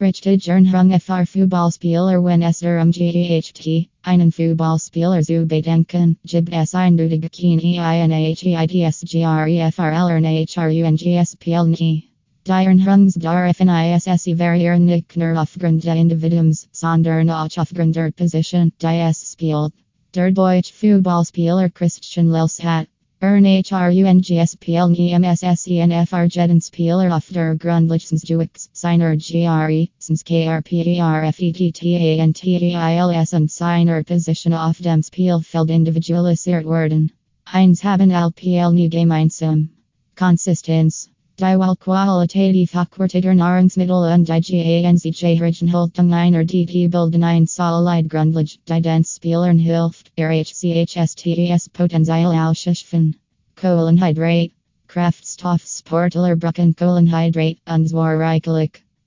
Richtigern FR Fußballspieler wenn es darum geht, einen Fußballspieler zu bedenken, gibt es eindeutige Keinheitsgrefrlernhrungs Die Ernhungsdarfnisse variieren nicht nur aufgrund des Individuums, sondern auch aufgrund der Position, die es spielt. Der Deutsche Fußballspieler Christian Niemssenfr Spieler auf der Grundlichensduix seiner GRE, since KRPERFETTANTEILS und seiner Position auf dem Spielfeld individualisiert worden. Heinz haben LPL nie gemeinsam. Konsistenz Die Wahlqualitativ hochwertiger Nahrungsmittel und die GANZJ-Haltung einer DT bilden ein solid Grundlage, die den Spielern hilft, RHCHSTS Potenzial ausschaffen. Kohlenhydrate, Kraftstoffsportler brauchen Kohlenhydrate und Zwar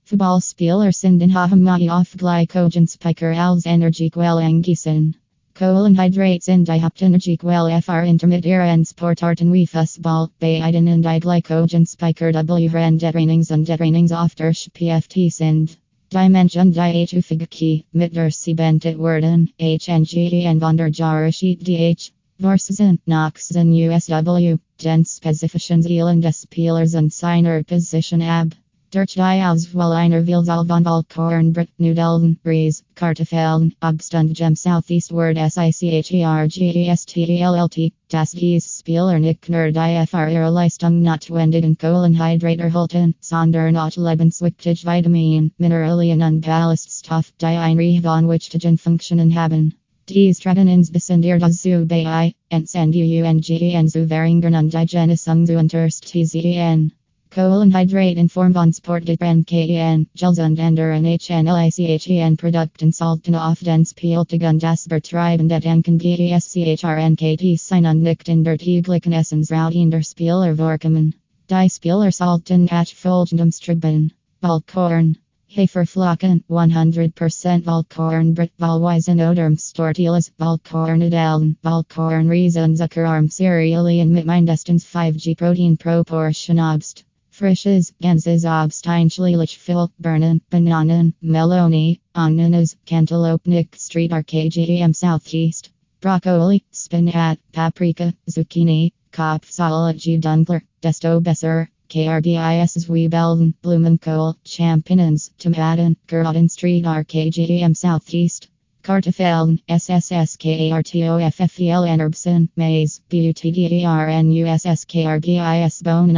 Fußballspieler sind in Hochmenge auf Glykogenspeicher als Energiequelle angewiesen. Kohlenhydrates in die Hauptenergiequelle für intermittieren Sportarten wie Fußball, beiden in die Glykogenspeicher W der Trainings und Trainings auf der PFT sind. Die Menschen die Etufigaki, mit der Siebentet werden, HNGen von der Jahreszeit DH. Vorsaison, Noxen USW, den spezifischen Zielen des Spielers und signer Position ab. Durch die Auswahl einer Vielzahl von Vollkornbrot, Nudeln, Rees, Kartoffeln, Obst Gem Southeastward SICHERGESTELLT, das dies Spieler nicht nur die für Leistung notwendigen Kohlenhydrate sondern auch lebenswichtig Vitamin, Mineralien und Ballaststoff, die ein von wichtigen Funktionen haben. Dies treten insbesondere dazu bei, Entsendungen zu verringern und die Genesung zu unterstützen. Kohlenhydrate in Form von Sportgetränk KN, Gels und anderen HNLICHEN Produkten sollten auf den Spieltagen das Betreiben der Denken GESCHRNKT sein und nicht in der täglichen Essensroutine der Spieler vorkommen. Die Spieler sollten nach folgendem streben. Vollkorn. Haferflocken, 100% Vollkornbrot, Vollweisen oder Stortilas, Vollkornnudeln, Vollkornreisen Zuckerarm Cerealien mit mindestens 5g Protein Proportion Obst. Frisches, Ganzes Obst einschläglich viel, Birnen, Bananen, Meloni, Ananas, Cantaloupe Nick Street RKGM Southeast. Broccoli, spinach, paprika, zucchini, Kopfsalat Dunkler, desto besser. KRBIS Zwiebeln, Blumenkohl, Champignons, Tomaten, Geraden Street RKGM Southeast. Kartoffeln, SSSKARTOFFELN Erbsen, Maize, BUTDERNUSSKRGIS und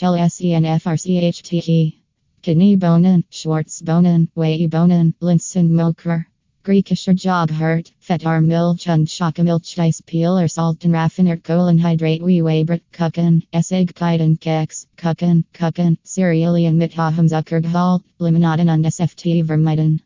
HLSENFRCHTE. Kidneybohnen, Schwarzbohnen, Weibohnen, Linsenmokrer. Griechischer Jobhurt, Fetar Milch und Schokomilch Dice Peeler Salten Raffinert Kohlenhydrate wie Weibrot Kuchen, Essigkeiten Keks, Kuchen, Kuchen, Cerealien mit hohem Zuckergehalt, Limonaden und SFT vermeiden.